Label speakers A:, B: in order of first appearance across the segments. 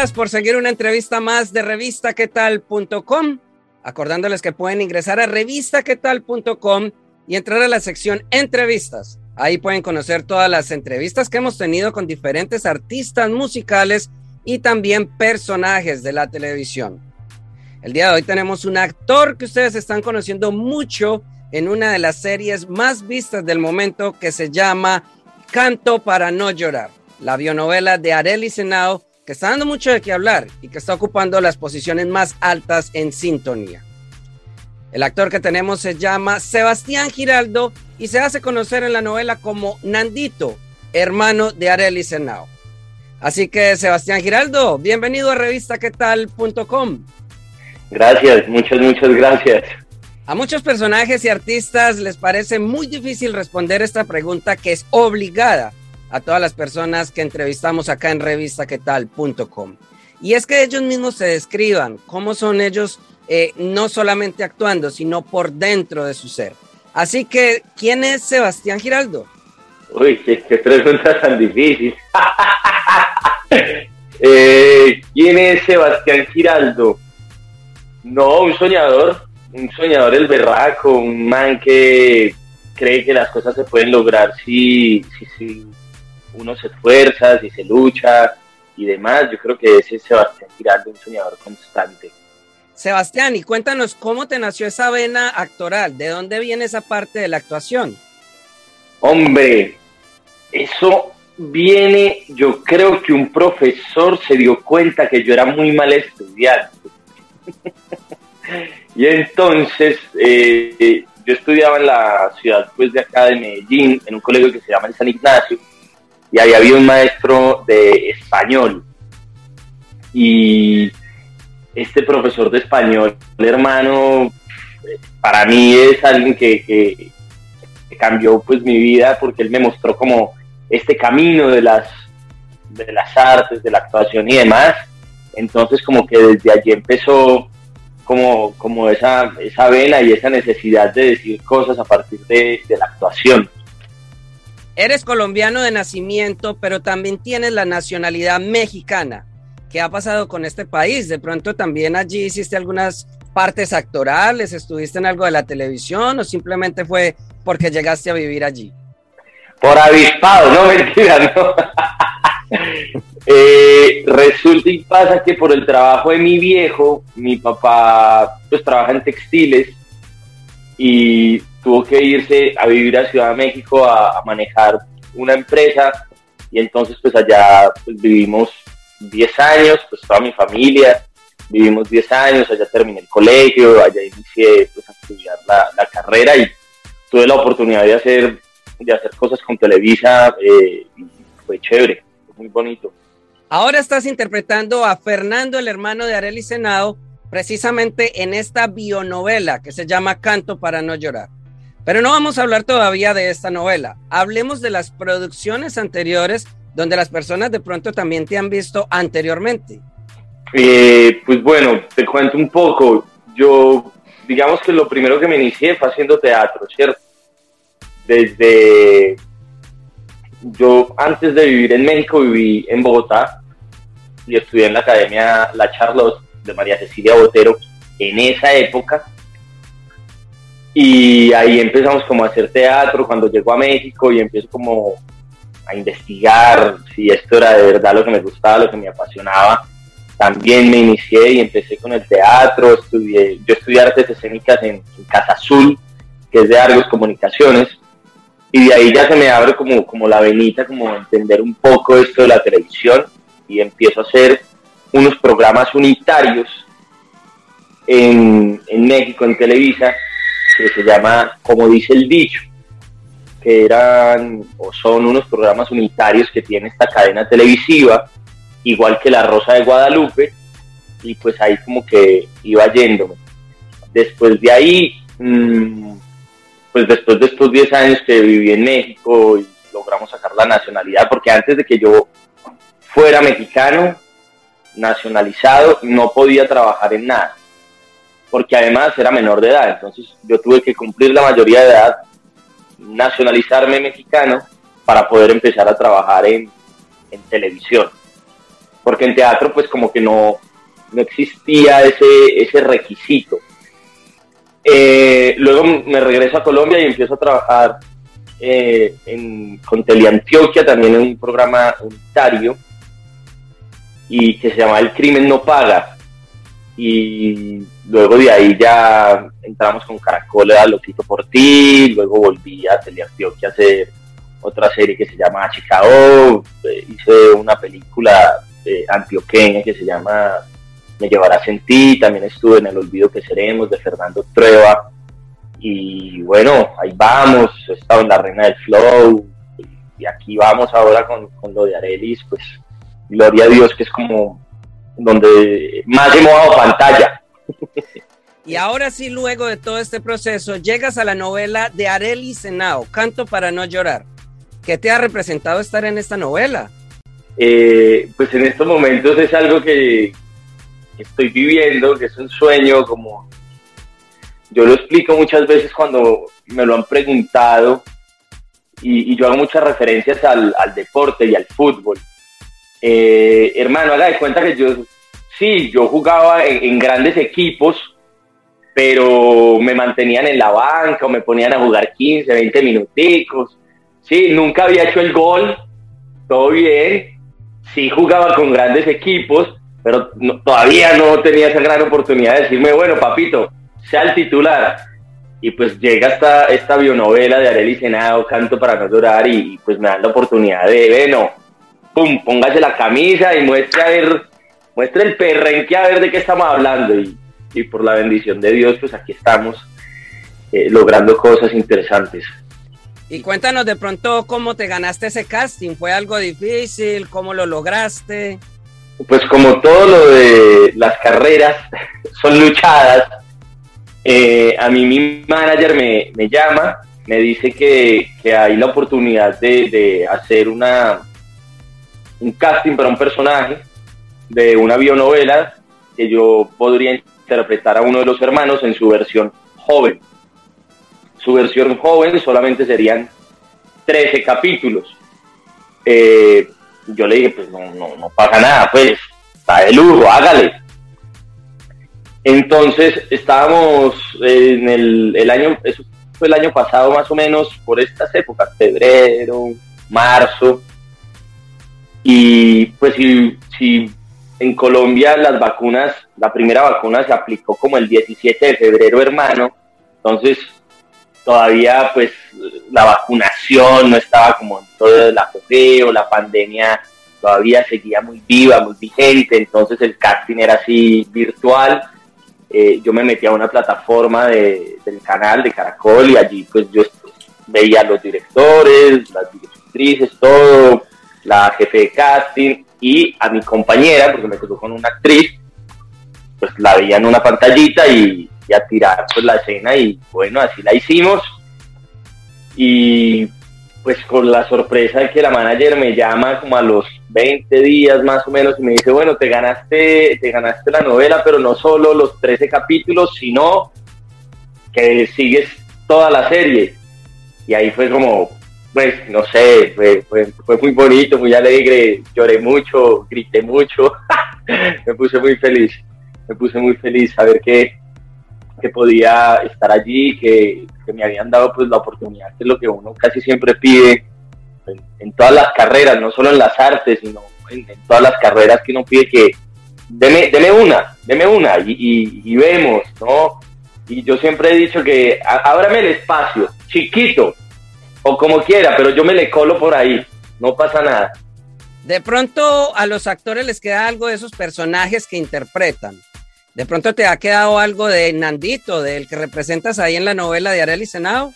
A: Por seguir una entrevista más de revistaquetal.com. Acordándoles que pueden ingresar a revistaquetal.com y entrar a la sección entrevistas. Ahí pueden conocer todas las entrevistas que hemos tenido con diferentes artistas musicales y también personajes de la televisión. El día de hoy tenemos un actor que ustedes están conociendo mucho en una de las series más vistas del momento que se llama Canto para no llorar, la bionovela de Arely Senao que está dando mucho de qué hablar y que está ocupando las posiciones más altas en sintonía. El actor que tenemos se llama Sebastián Giraldo y se hace conocer en la novela como Nandito, hermano de Arely Senao. Así que Sebastián Giraldo, bienvenido a revistaquetal.com.
B: Gracias, muchas, muchas gracias.
A: A muchos personajes y artistas les parece muy difícil responder esta pregunta que es obligada a todas las personas que entrevistamos acá en revistaquetal.com. Y es que ellos mismos se describan cómo son ellos eh, no solamente actuando, sino por dentro de su ser. Así que, ¿quién es Sebastián Giraldo?
B: Uy, qué, qué pregunta tan difícil. Eh, ¿Quién es Sebastián Giraldo? No, un soñador, un soñador el berraco, un man que cree que las cosas se pueden lograr si, si, si uno se esfuerza, si se lucha y demás. Yo creo que ese es Sebastián Giraldo, un soñador constante.
A: Sebastián, y cuéntanos cómo te nació esa vena actoral, ¿de dónde viene esa parte de la actuación?
B: Hombre, eso viene, yo creo que un profesor se dio cuenta que yo era muy mal estudiante. y entonces eh, yo estudiaba en la ciudad pues de acá de Medellín, en un colegio que se llama el San Ignacio, y ahí había un maestro de español. Y este profesor de español, hermano, para mí es alguien que, que, cambió pues mi vida porque él me mostró como este camino de las, de las artes, de la actuación y demás. Entonces como que desde allí empezó como, como esa, esa vena y esa necesidad de decir cosas a partir de, de la actuación.
A: Eres colombiano de nacimiento, pero también tienes la nacionalidad mexicana. ¿Qué ha pasado con este país? De pronto también allí hiciste algunas partes actorales, estuviste en algo de la televisión o simplemente fue porque llegaste a vivir allí?
B: Por avispado, no mentira, no. eh, resulta y pasa que por el trabajo de mi viejo, mi papá pues trabaja en textiles y tuvo que irse a vivir a Ciudad de México a, a manejar una empresa y entonces pues allá pues, vivimos 10 años, pues toda mi familia, vivimos 10 años, allá terminé el colegio, allá inicié pues a estudiar la, la carrera y tuve la oportunidad de hacer, de hacer cosas con Televisa eh, y fue chévere, fue muy bonito.
A: Ahora estás interpretando a Fernando, el hermano de Arely Senado, precisamente en esta bionovela que se llama Canto para no llorar. Pero no vamos a hablar todavía de esta novela. Hablemos de las producciones anteriores donde las personas de pronto también te han visto anteriormente.
B: Eh, pues bueno, te cuento un poco. Yo, digamos que lo primero que me inicié fue haciendo teatro, ¿cierto? Desde... Yo antes de vivir en México viví en Bogotá y estudié en la Academia La Charlotte de María Cecilia Botero en esa época. Y ahí empezamos como a hacer teatro cuando llego a México y empiezo como a investigar si esto era de verdad lo que me gustaba, lo que me apasionaba. También me inicié y empecé con el teatro, estudié, yo estudié artes escénicas en, en Casa Azul, que es de Argos Comunicaciones, y de ahí ya se me abre como, como la venita, como entender un poco esto de la televisión, y empiezo a hacer unos programas unitarios en, en México, en Televisa, que se llama Como dice el dicho, que eran o son unos programas unitarios que tiene esta cadena televisiva, igual que La Rosa de Guadalupe, y pues ahí como que iba yéndome. Después de ahí, mm, pues después de estos 10 años que viví en México y logramos sacar la nacionalidad, porque antes de que yo fuera mexicano, nacionalizado, no podía trabajar en nada, porque además era menor de edad, entonces yo tuve que cumplir la mayoría de edad, nacionalizarme mexicano para poder empezar a trabajar en, en televisión, porque en teatro pues como que no, no existía ese, ese requisito. Eh, luego me regreso a Colombia y empiezo a trabajar eh, en, con Teleantioquia, también en un programa unitario, y que se llama El Crimen No Paga. Y luego de ahí ya entramos con Caracol, a Loquito por ti, luego volví a Teleantioquia a hacer otra serie que se llama Chicago, eh, hice una película antioqueña que se llama Me llevarás en ti, también estuve en El Olvido que Seremos de Fernando Trueba, y bueno, ahí vamos, he estado en la Reina del Flow, y aquí vamos ahora con, con lo de Arelis, pues gloria a Dios que es como donde más hemos dado pantalla.
A: Y ahora sí, luego de todo este proceso, llegas a la novela de Arely Senao, Canto para no llorar. ¿Qué te ha representado estar en esta novela?
B: Eh, pues en estos momentos es algo que, estoy viviendo, que es un sueño, como yo lo explico muchas veces cuando me lo han preguntado, y, yo hago muchas referencias al, al deporte y al fútbol. Eh, hermano, haga de cuenta que yo, sí, yo jugaba en, grandes equipos, pero me mantenían en la banca o me ponían a jugar 15, 20 minuticos. Sí, nunca había hecho el gol, todo bien. Sí jugaba con grandes equipos, pero todavía no tenía esa gran oportunidad de decirme, bueno, papito, sea el titular. Y pues llega esta, esta bionovela de Arely Senado, Canto para no llorar, y, pues me dan la oportunidad de, bueno, pum, póngase la camisa y muestre a ver, muestre el perrenque a ver de qué estamos hablando. Y, por la bendición de Dios, pues aquí estamos eh, logrando cosas interesantes.
A: Y cuéntanos de pronto cómo te ganaste ese casting. ¿Fue algo difícil? ¿Cómo lo lograste?
B: Pues como todo lo de las carreras son luchadas, eh, a mí mi manager me, llama, me dice que, hay la oportunidad de, de hacer una, un casting para un personaje de una bionovela que yo podría interpretar a uno de los hermanos en su versión joven. Su versión joven solamente serían 13 capítulos. Eh, yo le dije, pues no, no, no pasa nada, pues está de lujo, hágale. Entonces estábamos en el, el año, eso fue el año pasado más o menos, por estas épocas, febrero, marzo, y pues si, si en Colombia las vacunas, la primera vacuna se aplicó como el 17 de febrero, hermano, entonces todavía pues la vacunación no estaba como en todo el apogeo, la pandemia todavía seguía muy viva, muy vigente, entonces el casting era así virtual. Eh, yo me metí a una plataforma de, del canal de Caracol y allí pues yo veía a los directores, las directrices, todo, la jefe de casting y a mi compañera, porque me tocó con una actriz, pues la veía en una pantallita y, a tirar pues la escena y bueno, así la hicimos. Y pues con la sorpresa de que la manager me llama como a los 20 días más o menos y me dice, bueno, te ganaste, te ganaste la novela, pero no solo los 13 capítulos, sino que sigues toda la serie. Y ahí fue como, pues no sé, fue, fue, muy bonito, muy alegre, lloré mucho, grité mucho, me puse muy feliz, me puse muy feliz saber que, que podía estar allí, que, me habían dado pues la oportunidad, que es lo que uno casi siempre pide en, todas las carreras, no solo en las artes, sino en, todas las carreras que uno pide que deme, deme una, deme una y, y, vemos, ¿no? Y yo siempre he dicho que ábrame el espacio, chiquito, o como quiera, pero yo me le colo por ahí, no pasa nada.
A: De pronto a los actores les queda algo de esos personajes que interpretan. ¿De pronto te ha quedado algo de Nandito, del que representas ahí en la novela de Arely Senado?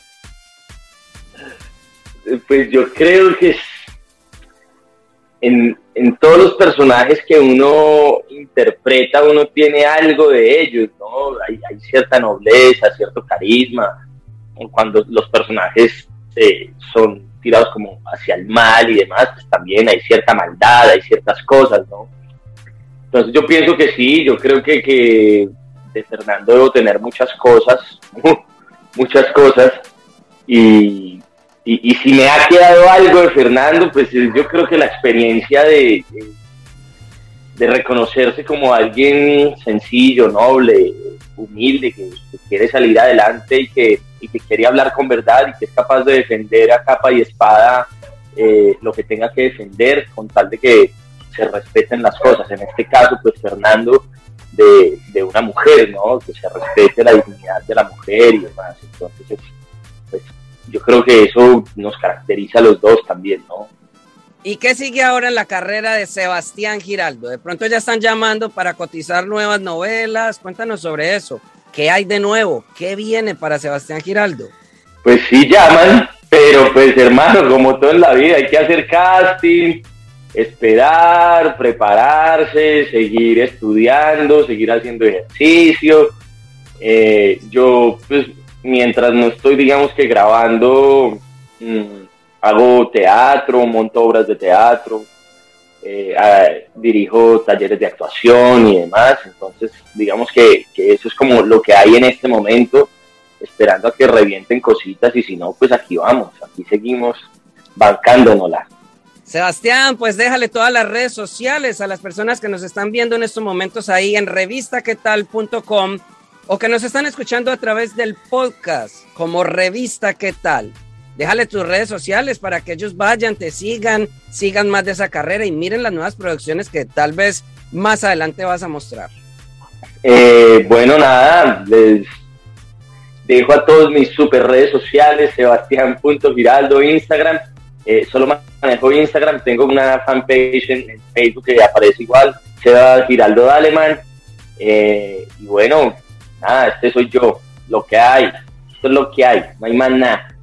B: Pues yo creo que en, en, todos los personajes que uno interpreta, uno tiene algo de ellos, ¿no? Hay, hay cierta nobleza, cierto carisma, cuando los personajes eh, son tirados como hacia el mal y demás, pues también hay cierta maldad, hay ciertas cosas, ¿no? Entonces yo pienso que sí, yo creo que, que de Fernando debo tener muchas cosas, muchas cosas, y, y, si me ha quedado algo de Fernando, pues yo creo que la experiencia de, de, reconocerse como alguien sencillo, noble, humilde, que, quiere salir adelante y que, y que quiere hablar con verdad y que es capaz de defender a capa y espada eh, lo que tenga que defender con tal de que se respeten las cosas. En este caso, pues Fernando, de, de una mujer, ¿no? Que se respete la dignidad de la mujer y demás. Entonces, pues yo creo que eso nos caracteriza a los dos también, ¿no?
A: ¿Y qué sigue ahora en la carrera de Sebastián Giraldo? De pronto ya están llamando para cotizar nuevas novelas. Cuéntanos sobre eso. ¿Qué hay de nuevo? ¿Qué viene para Sebastián Giraldo?
B: Pues sí llaman, pero pues hermano, como todo en la vida, hay que hacer casting, esperar, prepararse, seguir estudiando, seguir haciendo ejercicio. Eh, yo, pues, mientras no estoy, digamos que grabando, mm, hago teatro, monto obras de teatro, eh, dirijo talleres de actuación y demás. Entonces, digamos que, que eso es como lo que hay en este momento, esperando a que revienten cositas y si no, pues aquí vamos, aquí seguimos bancándonosla.
A: Sebastián, pues déjale todas las redes sociales a las personas que nos están viendo en estos momentos ahí en revistaquetal.com o que nos están escuchando a través del podcast como Revista ¿Qué tal? Déjale tus redes sociales para que ellos vayan, te sigan, sigan más de esa carrera y miren las nuevas producciones que tal vez más adelante vas a mostrar.
B: Eh, bueno, nada, les dejo a todos mis super redes sociales, Sebastián.giraldo, Instagram eh, solo manejo Instagram, tengo una fanpage en, Facebook que aparece igual, Seba Giraldo Daleman. Eh, y bueno, nada, este soy yo, lo que hay, esto es lo que hay, no hay más nada.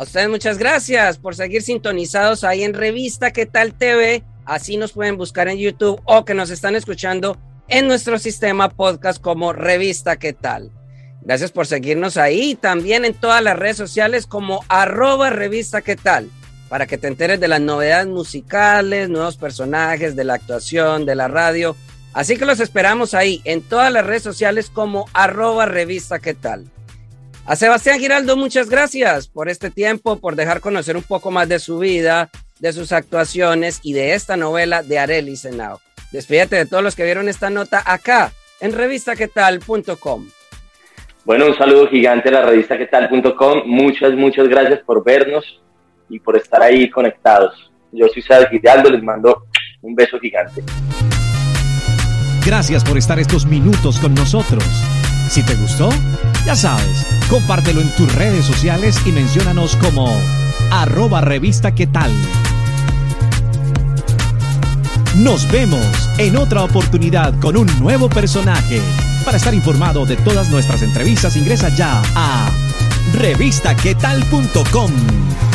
A: A ustedes muchas gracias por seguir sintonizados ahí en Revista ¿Qué tal TV? Así nos pueden buscar en YouTube o que nos están escuchando en nuestro sistema podcast como Revista ¿Qué tal? Gracias por seguirnos ahí, también en todas las redes sociales como arroba Revista ¿Qué tal? para que te enteres de las novedades musicales, nuevos personajes, de la actuación, de la radio. Así que los esperamos ahí en todas las redes sociales como arroba revista qué tal. A Sebastián Giraldo, muchas gracias por este tiempo, por dejar conocer un poco más de su vida, de sus actuaciones y de esta novela de Arely Senao. Despídete de todos los que vieron esta nota acá en revistaquetal.com.
B: Bueno, un saludo gigante a la revistaquetal.com. Muchas, muchas gracias por vernos y por estar ahí conectados. Yo soy Sal Giraldo, les mando un beso gigante.
C: Gracias por estar estos minutos con nosotros. Si te gustó, ya sabes, compártelo en tus redes sociales y menciónanos como arroba revista qué tal. Nos vemos en otra oportunidad con un nuevo personaje. Para estar informado de todas nuestras entrevistas, ingresa ya a revistaquetal.com.